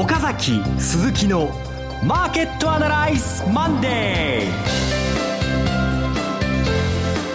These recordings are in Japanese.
岡崎鈴木のマーケットアナライズマンデー。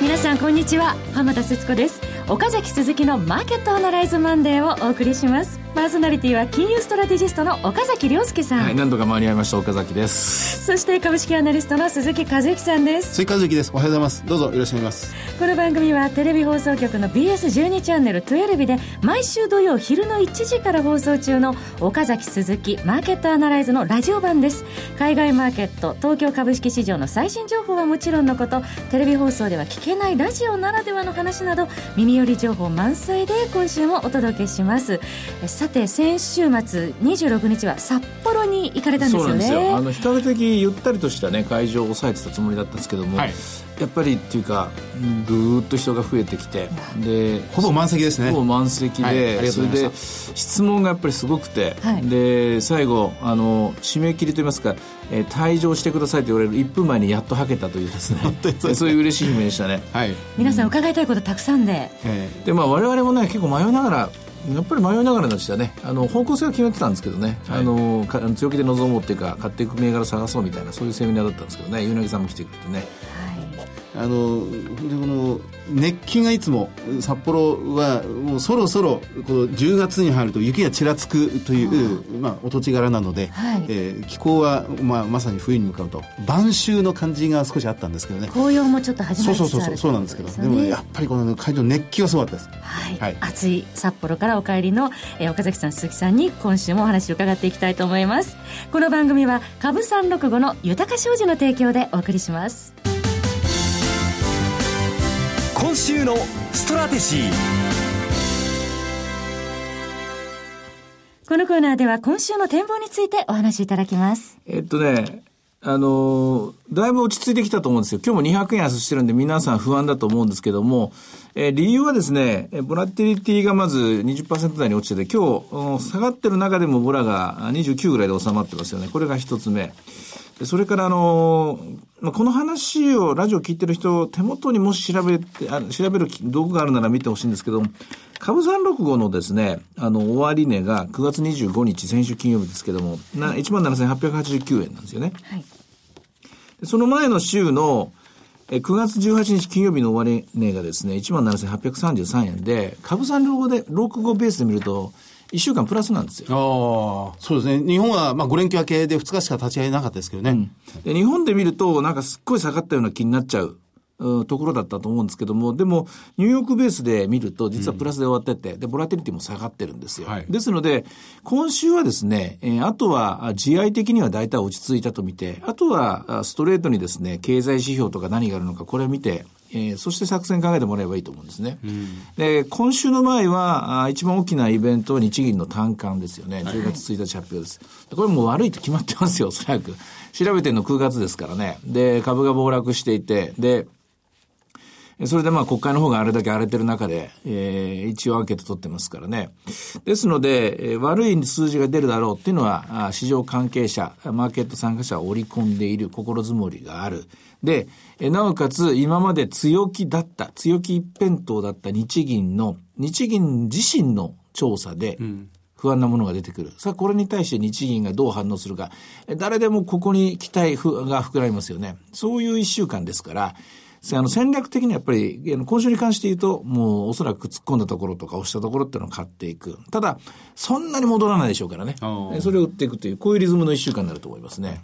皆さんこんにちは。浜田節子です。岡崎鈴木のマーケットアナライズマンデーをお送りしますパーソナリティは金融ストラテジストの岡崎良介さん。はい、何度か間に合いました岡崎です。そして株式アナリストの鈴木一之さんです。鈴木一之です。おはようございます。どうぞよろしくお願いします。この番組はテレビ放送局の BS12 チャンネル12で毎週土曜昼の1時から放送中の岡崎鈴木マーケットアナライズのラジオ版です。海外マーケット、東京株式市場の最新情報はもちろんのこと、テレビ放送では聞けないラジオならではの話など、耳寄り情報満載で今週もお届けします。さて、先週週末26日は札幌に行かれたんですよね。そうなんですよ。あの比較的ゆったりとしたね会場を抑えてたつもりだったんですけども、はい、やっぱりっていうかぐーっと人が増えてきてでほぼ満席ですね。ほぼ満席で、はい、それで質問がやっぱりすごくて、はい、で最後あの締め切りといいますか、えー、退場してくださいと言われる1分前にやっとはけたというですねそういう嬉しい悲鳴でしたね、はい、皆さん伺いたいことたくさんで、でまあ我々もね結構迷いながらやっぱり迷いながらでしたねあの方向性は決めてたんですけどね、はい、あの強気で臨もうっていうか買っていく銘柄探そうみたいなそういうセミナーだったんですけどね柳さんも来てくれてね。あのでこの熱気がいつも札幌はもうそろそろこの10月に入ると雪がちらつくという、まあ、お土地柄なので、はい、えー、気候は、まあ、まさに冬に向かうと晩秋の感じが少しあったんですけどね。紅葉もちょっと始まりつつあるそうそうそうなんですけど。でもやっぱりこの会場熱気がすごかったです、はい、はい、暑い札幌からお帰りの、えー、岡崎さん鈴木さんに今週もお話を伺っていきたいと思います。この番組は株三六五の豊か商事の提供でお送りします今週のストラテジーこのコーナーでは今週の展望についてお話しいただきます。えっとね、あのだいぶ落ち着いてきたと思うんですよ。今日も200円安してるんで皆さん不安だと思うんですけども、えー、理由はですね、ボラティリティがまず20%台に落ちてて、今日下がってる中でもボラが29ぐらいで収まってますよね。これが一つ目。それからあのまあ、この話をラジオ聞いてる人、手元にもし調べて、あ調べる道具があるなら見てほしいんですけど、株365のですね、あの、終値が9月25日、先週金曜日ですけども、な、17,889円なんですよね。はい。その前の週の、え9月18日金曜日の終値がですね、17,833円で、株365で、65ベースで見ると、1週間プラスなんですよ。ああ、そうですね。日本は、まあ、5連休明けで2日しか立ち会えなかったですけどね、うん、で。日本で見ると、なんかすっごい下がったような気になっちゃう。ところだったと思うんですけども、でも、ニューヨークベースで見ると、実はプラスで終わってて、うん、で、ボラティリティも下がってるんですよ。はい、ですので、今週はですね、えー、あとは、自愛的には大体落ち着いたと見て、あとは、ストレートにですね、経済指標とか何があるのか、これを見て、えー、そして作戦考えてもらえばいいと思うんですね。うん、で、今週の前は、あ一番大きなイベントは日銀の単管ですよね。10月1日発表です。これもう悪いと決まってますよ、おそらく。調べてるの9月ですからね。で、株が暴落していて、で、それでまあ国会の方があれだけ荒れてる中で、えー、一応アンケート取ってますからね。ですので、えー、悪い数字が出るだろうっていうのは、市場関係者、マーケット参加者を織り込んでいる心づもりがある。で、なおかつ今まで強気だった、強気一辺倒だった日銀の、日銀自身の調査で、不安なものが出てくる。さあ、これに対して日銀がどう反応するか。誰でもここに期待が膨らみますよね。そういう一週間ですから、あの戦略的にやっぱり、今週に関して言うと、もうおそらく突っ込んだところとか押したところっていうのを買っていく。ただ、そんなに戻らないでしょうからね。それを売っていくという、こういうリズムの一週間になると思いますね。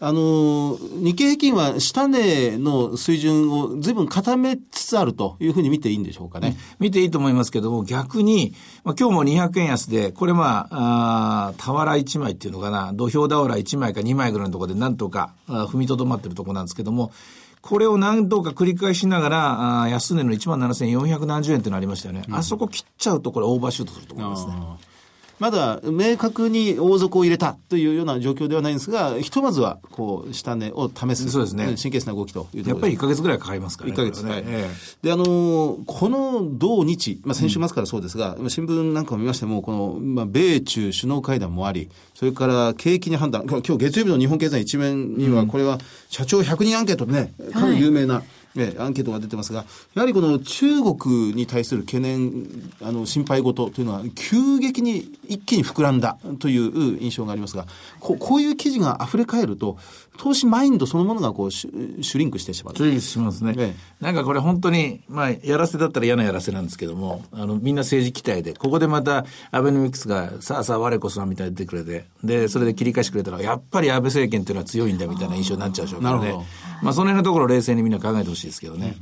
あの、日経平均は下値の水準を随分固めつつあるというふうに見ていいんでしょうかね。見ていいと思いますけども、逆に、まあ、今日も200円安で、これまあ、あ俵1枚っていうのかな、土俵俵1枚か2枚ぐらいのところでなんとか踏みとどまってるところなんですけども、これを何度か繰り返しながら、あ安値の1万7400何十円ってのありましたよね、うん、あそこ切っちゃうと、これ、オーバーシュートすると思いますね。まだ明確に大底を入れたというような状況ではないんですが、ひとまずはこう下値を試す、そうですね、神経質な動きというやっぱり1か月ぐらいかかりますからね。1か。月、ね、はい、で、あのこの同日、まあ、先週末からそうですが、うん、新聞なんかを見ましても、この、まあ、米中首脳会談もあり、それから景気に判断、今日月曜日の日本経済一面には、これは社長100人アンケートでね、かなり有名な、はいえアンケートが出てますが、やはりこの中国に対する懸念、あの、心配事というのは、急激に一気に膨らんだという印象がありますが、ここういう記事が溢れ返ると、投資マインドそのものがこうシュシュリンクしてしまう。シュリンクしますね。ええ、なんかこれ本当に、まあ、やらせだったら嫌なやらせなんですけども、あの、みんな政治期待で、ここでまた、アベノミクスが、さあさあ我こそはみたいに出てくれて、で、それで切り返してくれたら、やっぱり安倍政権っていうのは強いんだみたいな印象になっちゃうでしょうからね。まあ、その辺のところ冷静にみんな考えてほしいですけどね。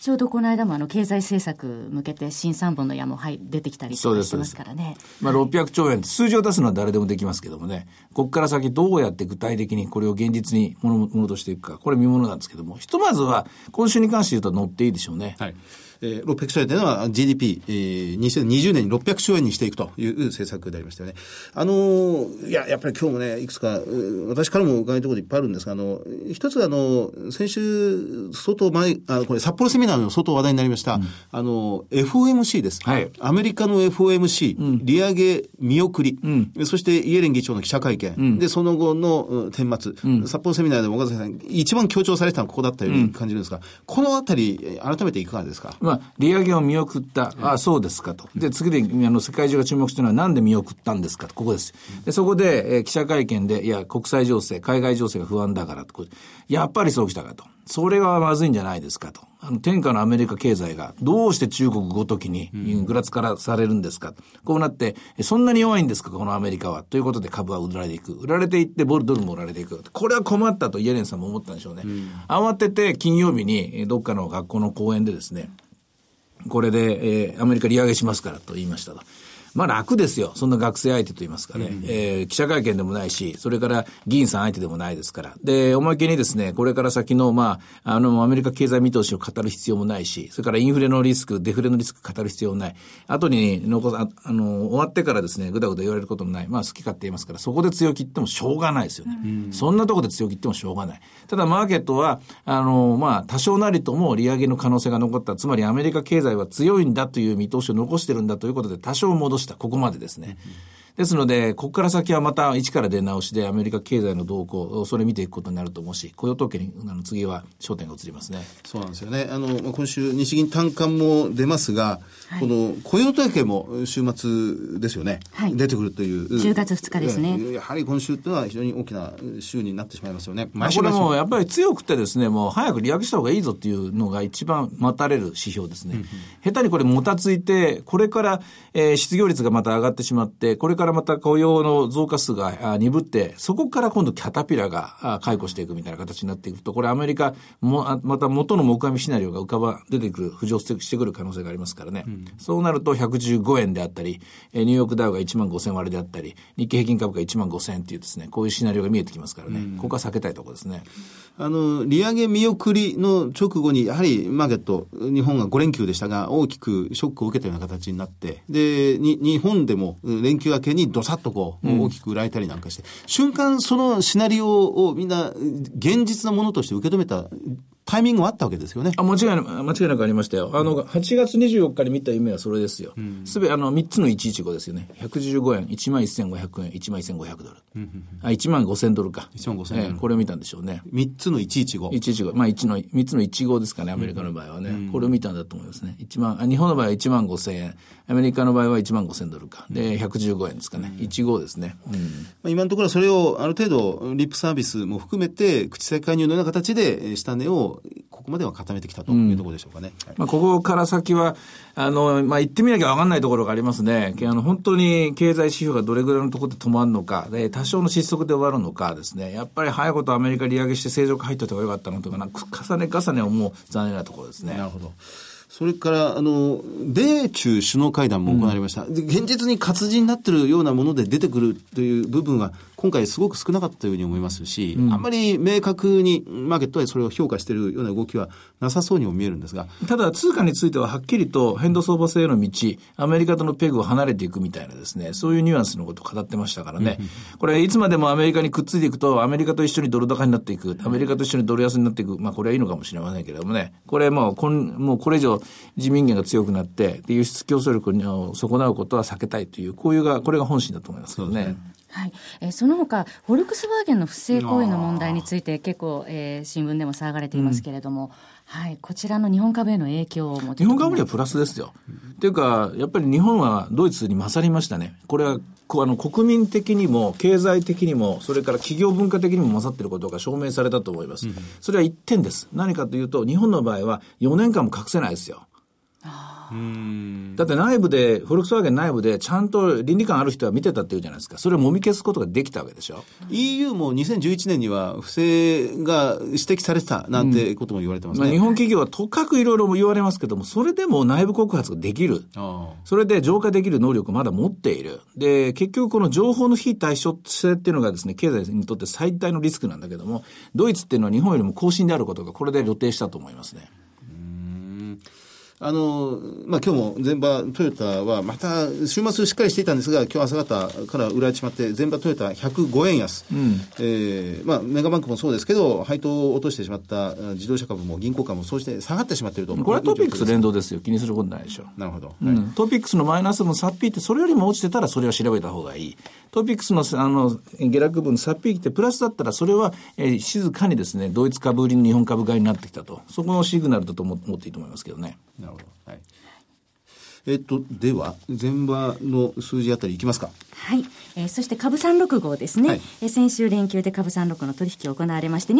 ちょうどこの間もあの経済政策向けて新三本の矢もはい出てきたりしてますからね。まあ600兆円、数字を出すのは誰でもできますけどもね、ここから先どうやって具体的にこれを現実にものものとしていくか、これ見ものなんですけども、ひとまずは今週に関して言うと乗っていいでしょうね。はい。えー、600兆円というのは GDP、えー、2020年に600兆円にしていくという政策でありましたよね。あのー、いや、やっぱり今日もね、いくつか、私からも伺いたいこといっぱいあるんですが、あの、一つあの、先週、相当前、あこれ札幌セミナーの相当話題になりました、うん、あの、FOMC です。はい。アメリカの FOMC、うん、利上げ見送り、うん、そしてイエレン議長の記者会見、うん、で、その後の顛末、うん、札幌セミナーでも岡崎さん、一番強調されてたのはここだったように感じるんですが、このあたり、改めていかがですか？まあ、利上げを見送った。ああ、そうですかと。で、次で、あの、世界中が注目してるのはなんで見送ったんですかと。ここです。で、そこで、えー、記者会見で、いや、国際情勢、海外情勢が不安だからと。やっぱりそうきたかと。それはまずいんじゃないですかと。あの、天下のアメリカ経済がどうして中国ごときにぐらつからされるんですか、こうなって、そんなに弱いんですかこのアメリカは。ということで株は売られていく。売られていって、ボルドルも売られていく。これは困ったとイエレンさんも思ったんでしょうね。うん、慌てて金曜日にどっかの学校の講演でですね、これで、えー、アメリカ利上げしますからと言いましたと。まあ楽ですよ。そんな学生相手と言いますかね。うん、えー、記者会見でもないし、それから議員さん相手でもないですから。で、おまけにですね、これから先の、まあ、あの、アメリカ経済見通しを語る必要もないし、それからインフレのリスク、デフレのリスク語る必要もない。後に残す、ああの、終わってからですね、ぐだぐだ言われることもない。まあ好き勝手言いますから、そこで強気言ってもしょうがないですよね。うん、そんなとこで強気言ってもしょうがない。ただマーケットは、あの、まあ、多少なりとも利上げの可能性が残った。つまりアメリカ経済は強いんだという見通しを残してるんだということで、多少戻した。ここまでですね。ね。ですので、ここから先はまた一から出直しでアメリカ経済の動向、それ見ていくことになると思うし、雇用統計にあの次は焦点が移りますね。そうなんですよね。あの、今週日銀短観も出ますが、はい、この雇用統計も週末ですよね。はい、出てくるという。10月2日ですね。やはり今週っていうのは非常に大きな週になってしまいますよね。毎週これもやっぱり強くてですね、もう早く利上げした方がいいぞっていうのが一番待たれる指標ですね。下手にこれもたついて、これから、えー、失業率がまた上がってしまって、これからまた雇用の増加数が鈍って、そこから今度キャタピラが解雇していくみたいな形になっていくと、これアメリカも、また元の木阿弥シナリオが浮かば、出てくる、浮上してくる可能性がありますからね。うん、そうなると115円であったり、ニューヨークダウが1万5000割であったり、日経平均株価1万5000円っていうですね、こういうシナリオが見えてきますからね。うん、ここは避けたいところですね。あの、利上げ見送りの直後に、やはりマーケット、日本が5連休でしたが、大きくショックを受けたような形になって、で、に日本でも連休明けにどさっとこう、大きく売られたりなんかして、瞬間そのシナリオをみんな現実のものとして受け止めたタイミングはあったわけですよね。あ、間違いなく、間違いなくありましたよ。あの、8月24日に見た夢はそれですよ。す、べ、て、あの、3つの115ですよね。115円、1万1500円、1万1500ドル。うん、あ、1万5000ドルか。1万5000円、えー、これを見たんでしょうね。3つの115。115。まあ、1の、3つの15ですかね、アメリカの場合はね。うん、これを見たんだと思いますね。1万、あ日本の場合は1万5000円。アメリカの場合は1万5000ドルか。で、115円ですかね。うん、15ですね。うん、まあ、今のところそれをある程度、リップサービスも含めて、口先介入のような形で、下値を、ここまでは固めてきたというところでしょうかね。うん、まあ、ここから先は、あの、まあ、言ってみなきゃ分かんないところがありますね。あの、本当に経済指標がどれぐらいのところで止まるのか、で、多少の失速で終わるのかですね。やっぱり早いことアメリカ利上げして正常化入ってた方がよかったのとか、な重ね重ね思う残念なところですね。なるほど。それから、あの、米中首脳会談も行われました。うん、現実に活字になってるようなもので出てくるという部分は、今回すごく少なかったというに思いますし、うん、あんまり明確にマーケットでそれを評価しているような動きはなさそうにも見えるんですが。ただ、通貨についてははっきりと変動相場制への道、アメリカとのペグを離れていくみたいなですね、そういうニュアンスのことを語ってましたからね。これ、いつまでもアメリカにくっついていくと、アメリカと一緒にドル高になっていく、アメリカと一緒にドル安になっていく、まあ、これはいいのかもしれませんけれどもね、これもう、こんもうこれ以上自民権が強くなって、輸出競争力を損なうことは避けたいという、こういうが、これが本心だと思いますけどね。はい、えー、その他フォルクスワーゲンの不正行為の問題について結構、えー、新聞でも騒がれていますけれども、うん、はい、こちらの日本株への影響を日本株にはプラスですよ。っていうか、やっぱり日本はドイツに勝りましたね。これはあの国民的にも経済的にも、それから企業文化的にも勝っていることが証明されたと思います。それは一点です。何かというと、日本の場合は4年間も隠せないですよ。だって内部で、フォルクスワーゲン内部でちゃんと倫理観ある人は見てたっていうじゃないですか。それをもみ消すことができたわけでしょ。EU も2011年には不正が指摘されてたなんてことも言われてますね。まあ、日本企業はとかくいろいろ言われますけども、それでも内部告発ができる。それで浄化できる能力をまだ持っている。で、結局この情報の非対称性っていうのがですね、経済にとって最大のリスクなんだけども、ドイツっていうのは日本よりも更新であることがこれで露呈したと思いますね。あの、まあ、今日も全場トヨタはまた週末しっかりしていたんですが、今日朝方から売られてしまって、全場トヨタ105円安。うん、えー、まあ、メガバンクもそうですけど、配当を落としてしまった自動車株も銀行株もそうして下がってしまっていると。これはトピックス連動ですよ。気にすることないでしょ。なるほど。うん、トピックスのマイナス分サッピーってそれよりも落ちてたらそれは調べた方がいい。トピックスのあの下落分サッピーってプラスだったらそれは、えー、静かにですね、ドイツ株売りの日本株買いになってきたと。そこのシグナルだと思っていいと思いますけどね。なるほど。はい。えっと、では、前場の数字あたりいきますか。はい。えー、そして株365ですね。はい、えー、先週連休で株365の取引行われまして、25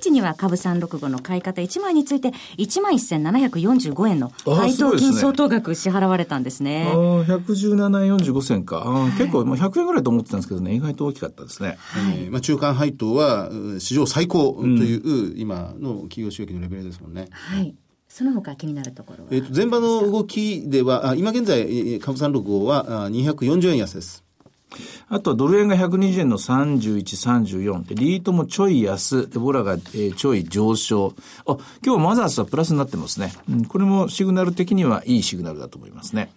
日には株365の買い方1枚について、11,745円の配当金相当額支払われたんですね。あ、ね、あ、117円45銭か。あ、はい、結構、まあ、100円ぐらいと思ってたんですけどね、意外と大きかったですね。はい。えー、まあ、中間配当は、史上最高という、うん、今の企業収益のレベルですもんね。はい。その他気になるところは？えっ、と、前場の動きでは、あ今現在、株三六号は240円安です。あとはドル円が120円の31、34で、リートもちょい安、で、ボラが、えー、ちょい上昇。あ、今日マザーズはプラスになってますね。うん、これもシグナル的にはいいシグナルだと思いますね。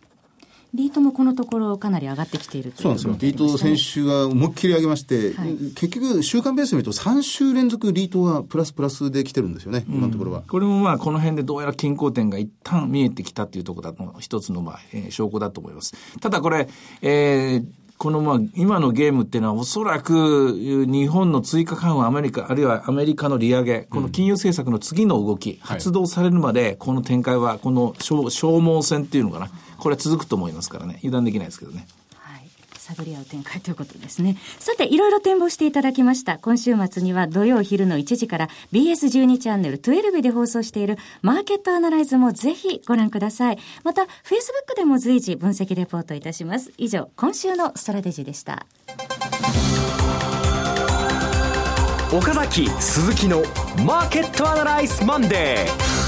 リートもこのところかなり上がってきているというそうなんですよ。リート先週は思いっきり上げまして、はい、結局週間ベースで見ると3週連続リートはプラスプラスで来てるんですよね、今のところは。これもまあこの辺でどうやら均衡点が一旦見えてきたっていうところだと、一つのまあ、えー、証拠だと思います。ただこれ、えー、このまあ、今のゲームっていうのはおそらく日本の追加緩和、アメリカ、あるいはアメリカの利上げ、この金融政策の次の動き、発動されるまで、この展開は、この消耗戦っていうのかな、これは続くと思いますからね、油断できないですけどね。探り合う展開ということですね。さて、いろいろ展望していただきました。今週末には土曜昼の1時から BS12 チャンネル12で放送しているマーケットアナライズもぜひご覧ください。また、Facebook でも随時分析レポートいたします。以上、今週のストラテジーでした。岡崎鈴木のマーケットアナライズマンデー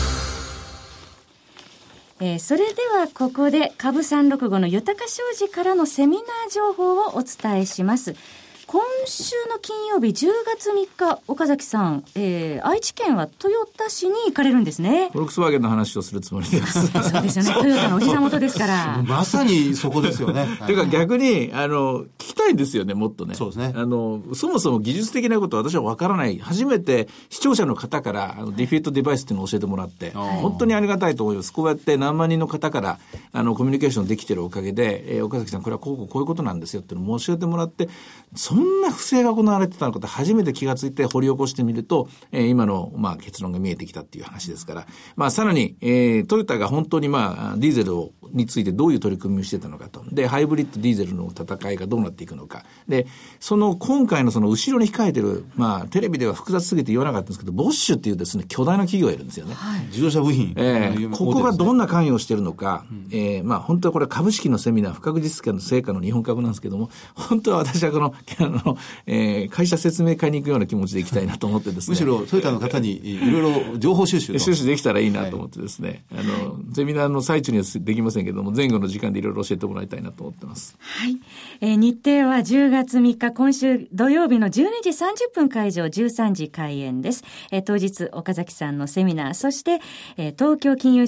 えー、それではここで株365の豊か商事からのセミナー情報をお伝えします。今週の金曜日10月3日、岡崎さん、えー、愛知県は豊田市に行かれるんですね。フォルクスワーゲンの話をするつもりです。そうですよね。トヨタのお膝元ですから。まさにそこですよね。というか逆に、あの、聞きたいんですよね、もっとね。そうですね。あの、そもそも技術的なことは私はわからない。初めて視聴者の方から、あの、ディフィートデバイスっていうのを教えてもらって、本当にありがたいと思います。こうやって何万人の方から、あの、コミュニケーションできてるおかげで、えー、岡崎さん、これはこうこうこういうことなんですよっていうのを教えてもらって、そんな不正が行われてたのかって初めて気がついて掘り起こしてみると、えー、今の、まあ、結論が見えてきたっていう話ですから、まあ、さらに、えー、トヨタが本当に、まあ、ディーゼルをについてどういう取り組みをしてたのかと。で、ハイブリッドディーゼルの戦いがどうなっていくのか。で、その今回のその後ろに控えてる、まあ、テレビでは複雑すぎて言わなかったんですけど、ボッシュっていうですね、巨大な企業がいるんですよね。はい、自動車部品。えー、ここがどんな関与をしてるのか、うん、えー、まあ、本当はこれ株式のセミナー、不確実化の成果の日本株なんですけども、本当は私はこの、あの、えー、会社説明会に行くような気持ちで行きたいなと思ってですね。むしろトヨタの方にいろいろ情報収集収集できたらいいなと思ってですね、はい、あの、セミナーの最中にはできませんけども、前後の時間でいろいろ教えてもらいたいなと思ってます。はい。えー、日程は10月3日、今週土曜日の12時30分会場、13時開演です。えー、当日、岡崎さんのセミナー、そして、えー、東京金融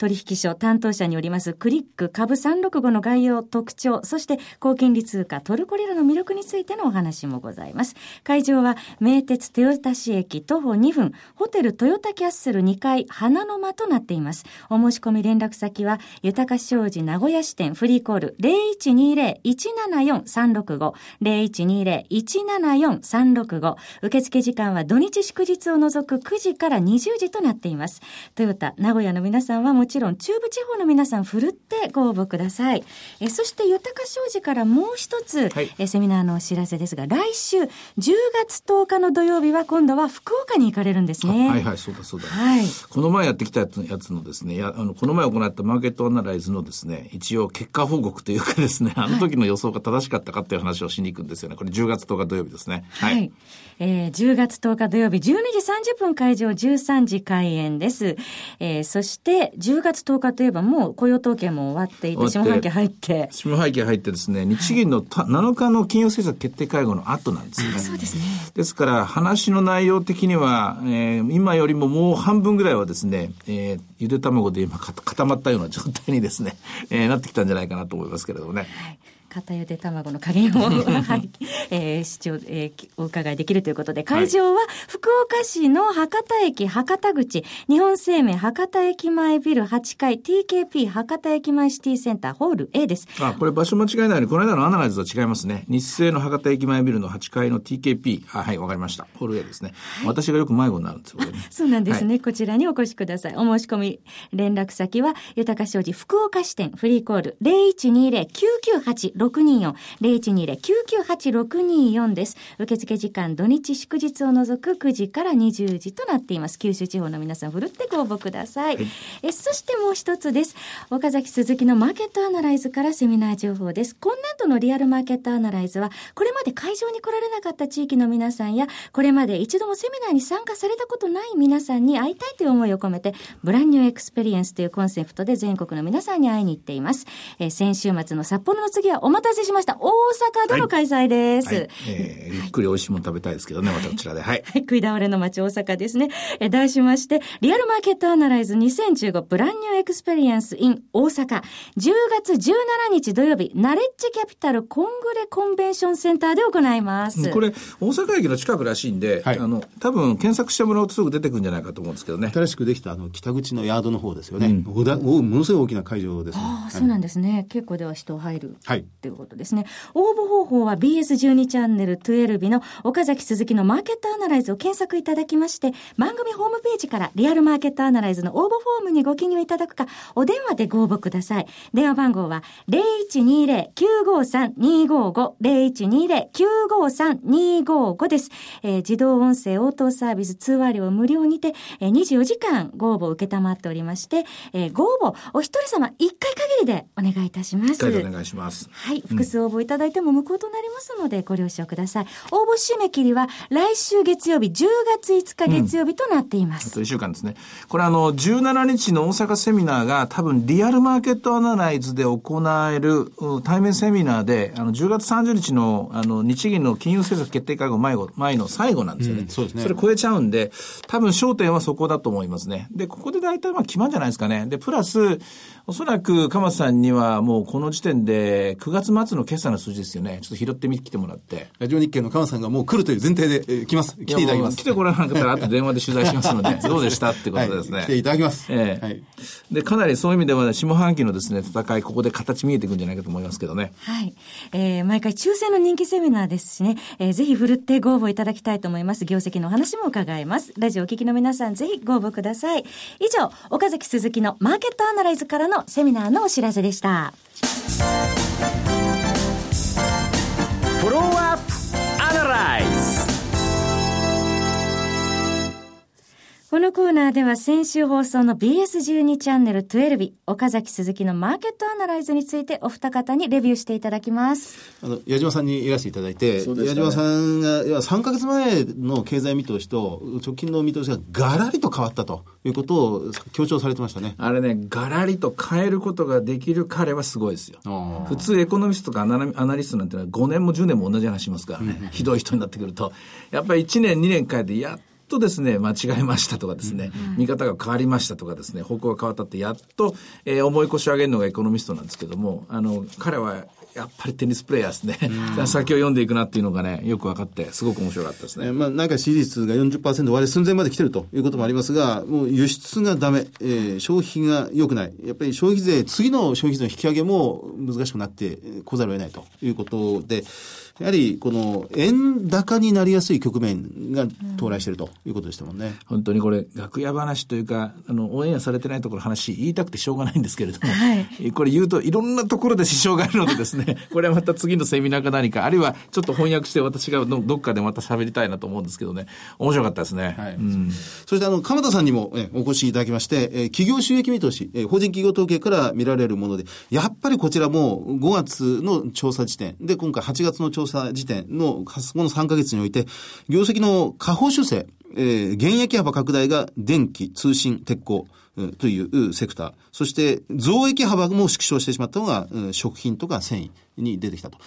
取引所担当者によりますクリック株365の概要、特徴、そして高金利通貨トルコリラの魅力についてのお話もございます。会場は名鉄豊田市駅徒歩2分、ホテルトヨタキャッスル2階花の間となっています。お申し込み連絡先は、豊か商事名古屋支店フリーコール0120-174-365、0120-174-365。受付時間は土日祝日を除く9時から20時となっています。トヨタ、名古屋の皆さんはもちろん中部地方の皆さんふるってご応募ください。えそして豊か商事からもう一つ、はい、えセミナーのお知らせですが、来週10月10日の土曜日は今度は福岡に行かれるんですね。はいはい、そうだそうだ。はい。この前やってきたやつのですね、やあのこの前行ったマーケットアナライズのですね、一応結果報告というかですね、あの時の予想が正しかったかっていう話をしに行くんですよね。これ10月10日土曜日ですね。はい。はい、えー、10月10日土曜日12時30分会場13時開演です。えー、そして10月10日といえばもう雇用統計も終わっていて、下半期入って。下半期入ってですね、日銀の7日の金融政策決定会合の後なんですよね。そうですね。ですから話の内容的には、えー、今よりももう半分ぐらいはですね、えー、ゆで卵で今固まったような状態にですね、えー、なってきたんじゃないかなと思いますけれどもね。はい片ゆで卵の加減を、はい、えー、視聴、えー、お伺いできるということで、会場は福岡市の博多駅博多口、日本生命博多駅前ビル8階 TKP 博多駅前シティセンターホール A です。あ、これ場所間違いないように、この間のアナライズと違いますね。日清の博多駅前ビルの8階の TKP、あはい、わかりました。ホール A ですね。私がよく迷子になるんですよ、ね、そうなんですね、はい、こちらにお越しください。お申し込み、連絡先は、豊か商事福岡支店フリーコール0120-998 624、0120-998-624です。受付時間、土日祝日を除く9時から20時となっています。九州地方の皆さん、ふるってご応募ください。はい、えそしてもう一つです。岡崎鈴木のマーケットアナライズからセミナー情報です。今年度のリアルマーケットアナライズは、これまで会場に来られなかった地域の皆さんや、これまで一度もセミナーに参加されたことない皆さんに会いたいという思いを込めて、 Brand New Experience というコンセプトで全国の皆さんに会いに行っています。えー、先週末の札幌の次はお待たせししました。大阪での開催です。はいはい、えー、ゆっくり美味しいもの食べたいですけどね、またこちらで。はい。食い倒れの街大阪ですね。えー、題しまして、リアルマーケットアナライズ2015ブランニューエクスペリエンス in 大阪。10月17日土曜日、ナレッジキャピタルコングレコンベンションセンターで行います。これ、大阪駅の近くらしいんで、はい、あの、多分検索してもらうとすぐ出てくるんじゃないかと思うんですけどね。新しくできたあの北口のヤードの方ですよね。うん、ものすごい大きな会場です、ね、ああ、そうなんですね。結構では人入る。はい。ということですね。応募方法は BS12 チャンネル12日の岡崎鈴木のマーケットアナライズを検索いただきまして、番組ホームページからリアルマーケットアナライズの応募フォームにご記入いただくか、お電話でご応募ください。電話番号は0120-953-255、0120-953-255です。えー、自動音声応答サービス通話料無料にて、えー、24時間ご応募を受けたまっておりまして、えー、ご応募お一人様1回限りでお願いいたします。1回でお願いします。はい。複数応募いただいても無効となりますのでご了承ください。応募締め切りは来週月曜日、10月5日月曜日となっています。あと1週間ですね。これあの、17日の大阪セミナーが多分リアルマーケットアナライズで行える対面セミナーで、あの、10月30日のあの、日銀の金融政策決定会合前前の最後なんですよね。うん、そうですね。それ超えちゃうんで、多分焦点はそこだと思いますね。で、ここで大体まあ決まるんじゃないですかね。で、プラス、おそらく、鎌田さんにはもうこの時点で9月末の決算の数字ですよね。ちょっと拾ってみてきてもらって。ラジオ日経の鎌田さんがもう来るという前提で、えー、来ます。来ていただきます。来てこらなかったら、あと電話で取材しますので、どうでしたってことですね、はい。来ていただきます。ええー、はい。で、かなりそういう意味では、下半期のですね、戦い、ここで形見えていくんじゃないかと思いますけどね。はい。えー、毎回抽選の人気セミナーですしね、えー、ぜひ振るってご応募いただきたいと思います。業績の話も伺います。ラジオお聞きの皆さん、ぜひご応募ください。以上、岡崎鈴木のマーケットアナライズからのセミナーのお知知らせでした。フこのコーナーでは先週放送の BS12 チャンネル12日、岡崎鈴木のマーケットアナライズについてお二方にレビューしていただきます。あの、矢島さんにいらしていただいて、ね、矢島さんが、いや、3ヶ月前の経済見通しと直近の見通しがガラリと変わったということを強調されてましたね。あれね、ガラリと変えることができる彼はすごいですよ。普通エコノミストとかアナリストなんてのは5年も10年も同じ話しますからね。ひどい人になってくると。やっぱり1年2年変えて、やっとですね、間違えましたとかですね、見方が変わりましたとかですね、方向が変わったって、やっと、えー、重い腰を上げるのがエコノミストなんですけども、あの、彼はやっぱりテニスプレーヤーですね。先を読んでいくなっていうのがね、よく分かって、すごく面白かったですね。えー、まあ、なんか支持率が40%割れ寸前まで来てるということもありますが、もう輸出がダメ、えー、消費が良くない。やっぱり消費税、次の消費税の引き上げも難しくなってこざるを得ないということで、やはりこの円高になりやすい局面が到来しているということでしたもんね。本当にこれ、楽屋話というか、あの、オンエアされてないところ話言いたくてしょうがないんですけれども、はい、これ言うといろんなところで支障があるのでですね、これはまた次のセミナーか何か、あるいはちょっと翻訳して私がどっかでまた喋りたいなと思うんですけどね、面白かったですね。はい。うん、そしてあの、鎌田さんにも、ね、お越しいただきまして、え企業収益見通し、え法人企業統計から見られるもので、やっぱりこちらも5月の調査時点で、今回8月の調査時点のこの3ヶ月において、業績の下方修正、えー、現役幅拡大が電気、通信、鉄鋼、というセクター。そして増益幅も縮小してしまったのが、食品とか繊維に出てきたと。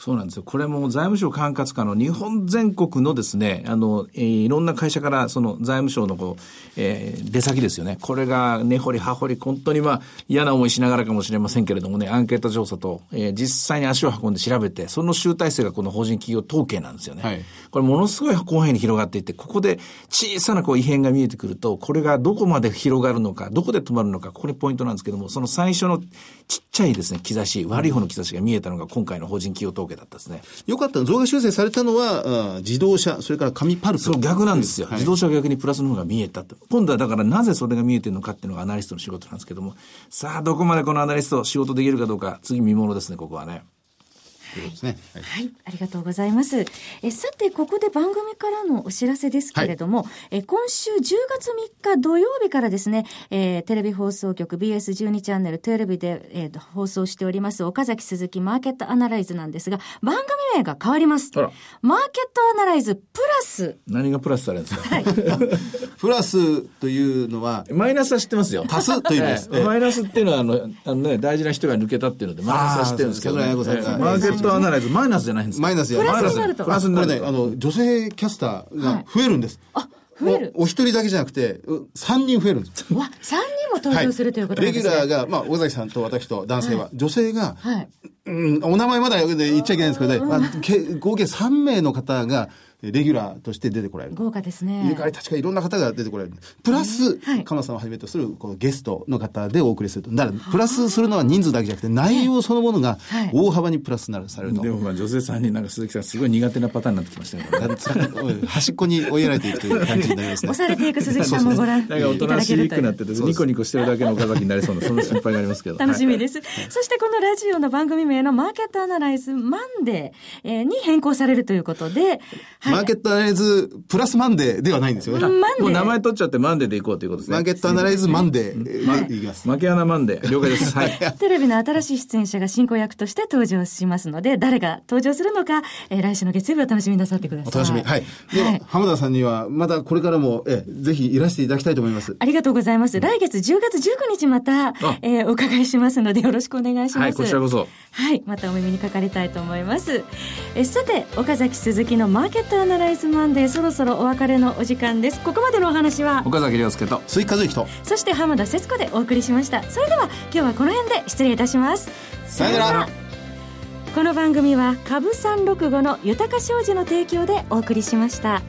そうなんですよ。これも財務省管轄下の日本全国のですね、あの、えー、いろんな会社からその財務省のこう、えー、出先ですよね。これが根掘り葉掘り、本当にまあ嫌な思いしながらかもしれませんけれどもね、アンケート調査と、えー、実際に足を運んで調べて、その集大成がこの法人企業統計なんですよね。はい、これものすごい広範囲に広がっていって、ここで小さなこう異変が見えてくると、これがどこまで広がるのか、どこで止まるのか、ここにポイントなんですけども、その最初のちっちゃいですね、兆し、悪い方の兆しが見えたのが今回の法人企業統計だったですね。よかった増額修正されたのは、自動車、それから紙パルプ。そう、逆なんですよ。はい、自動車は逆にプラスの方が見えたと。今度はだからなぜそれが見えてるのかっていうのがアナリストの仕事なんですけども、さあ、どこまでこのアナリスト仕事できるかどうか、次見ものですね、ここはね。ということですね、はい、はい、ありがとうございます。えさて、ここで番組からのお知らせですけれども、はい、え今週10月3日土曜日からですね、えー、テレビ放送局 BS12 チャンネルテレビで、えー、放送しております岡崎鈴木マーケットアナライズなんですが、番組名が変わります。マーケットアナライズプラス。何がプラスされるんですか、はい、プラスというのは、マイナスは知ってますよ。足すという意味です。マイナスっていうのは、あの、あのね、大事な人が抜けたっていうので、マイナスは知ってるんですけど、ね、マーケットアナライズ、マイナスじゃないんですマイナスじゃない。プラスになると。プラスになると。これね、あの、女性キャスターが増えるんです。はい、あ増える？お一人だけじゃなくて、三人増えるんです。わ、三人も登場するということですね、レギュラーが、まあ、尾崎さんと私と男性は、はい、女性が、はい、うん、お名前まだ言っちゃいけないんですけどね、まあ、合計3名の方が、レギュラーとして出てこられる。豪華ですね。ゆかり確かいろんな方が出てこられる。プラス、はい、さんをはじめとするこのゲストの方でお送りすると。だから、プラスするのは人数だけじゃなくて、内容そのものが大幅にプラスなるされると。でもまあ女性さんになんか鈴木さんすごい苦手なパターンになってきましたね。端っこに追いやられていくという感じになりますね。押されていく鈴木さんもご覧いただけるなんかおとなしくなってて、ニコニコしてるだけの岡崎になりそうな、そんな心配がありますけど。楽しみです。そしてこのラジオの番組名のマーケットアナライズマンデーに変更されるということで、マーケットアナライズプラスマンデーではないんですよね。もう名前取っちゃってマンデーでいこうということですね。マーケットアナライズマンデーでいきます。負け穴マンデー。了解です。はい。テレビの新しい出演者が進行役として登場しますので、誰が登場するのか、えー、来週の月曜日を楽しみなさってください。お楽しみ。はい。では、はい、浜田さんには、またこれからも、えぜひいらしていただきたいと思います。ありがとうございます。来月10月19日また、えー、お伺いしますので、よろしくお願いします。はい、こちらこそ。はい、またお耳にかかりたいと思います。えさて、岡崎鈴木のマーケットアナライズマンデー、そろそろお別れのお時間です。ここまでのお話は岡崎亮介と鈴木和之とそして浜田節子でお送りしました。それでは今日はこの辺で失礼いたします。さよなら。この番組は株三六五の豊か商事の提供でお送りしました。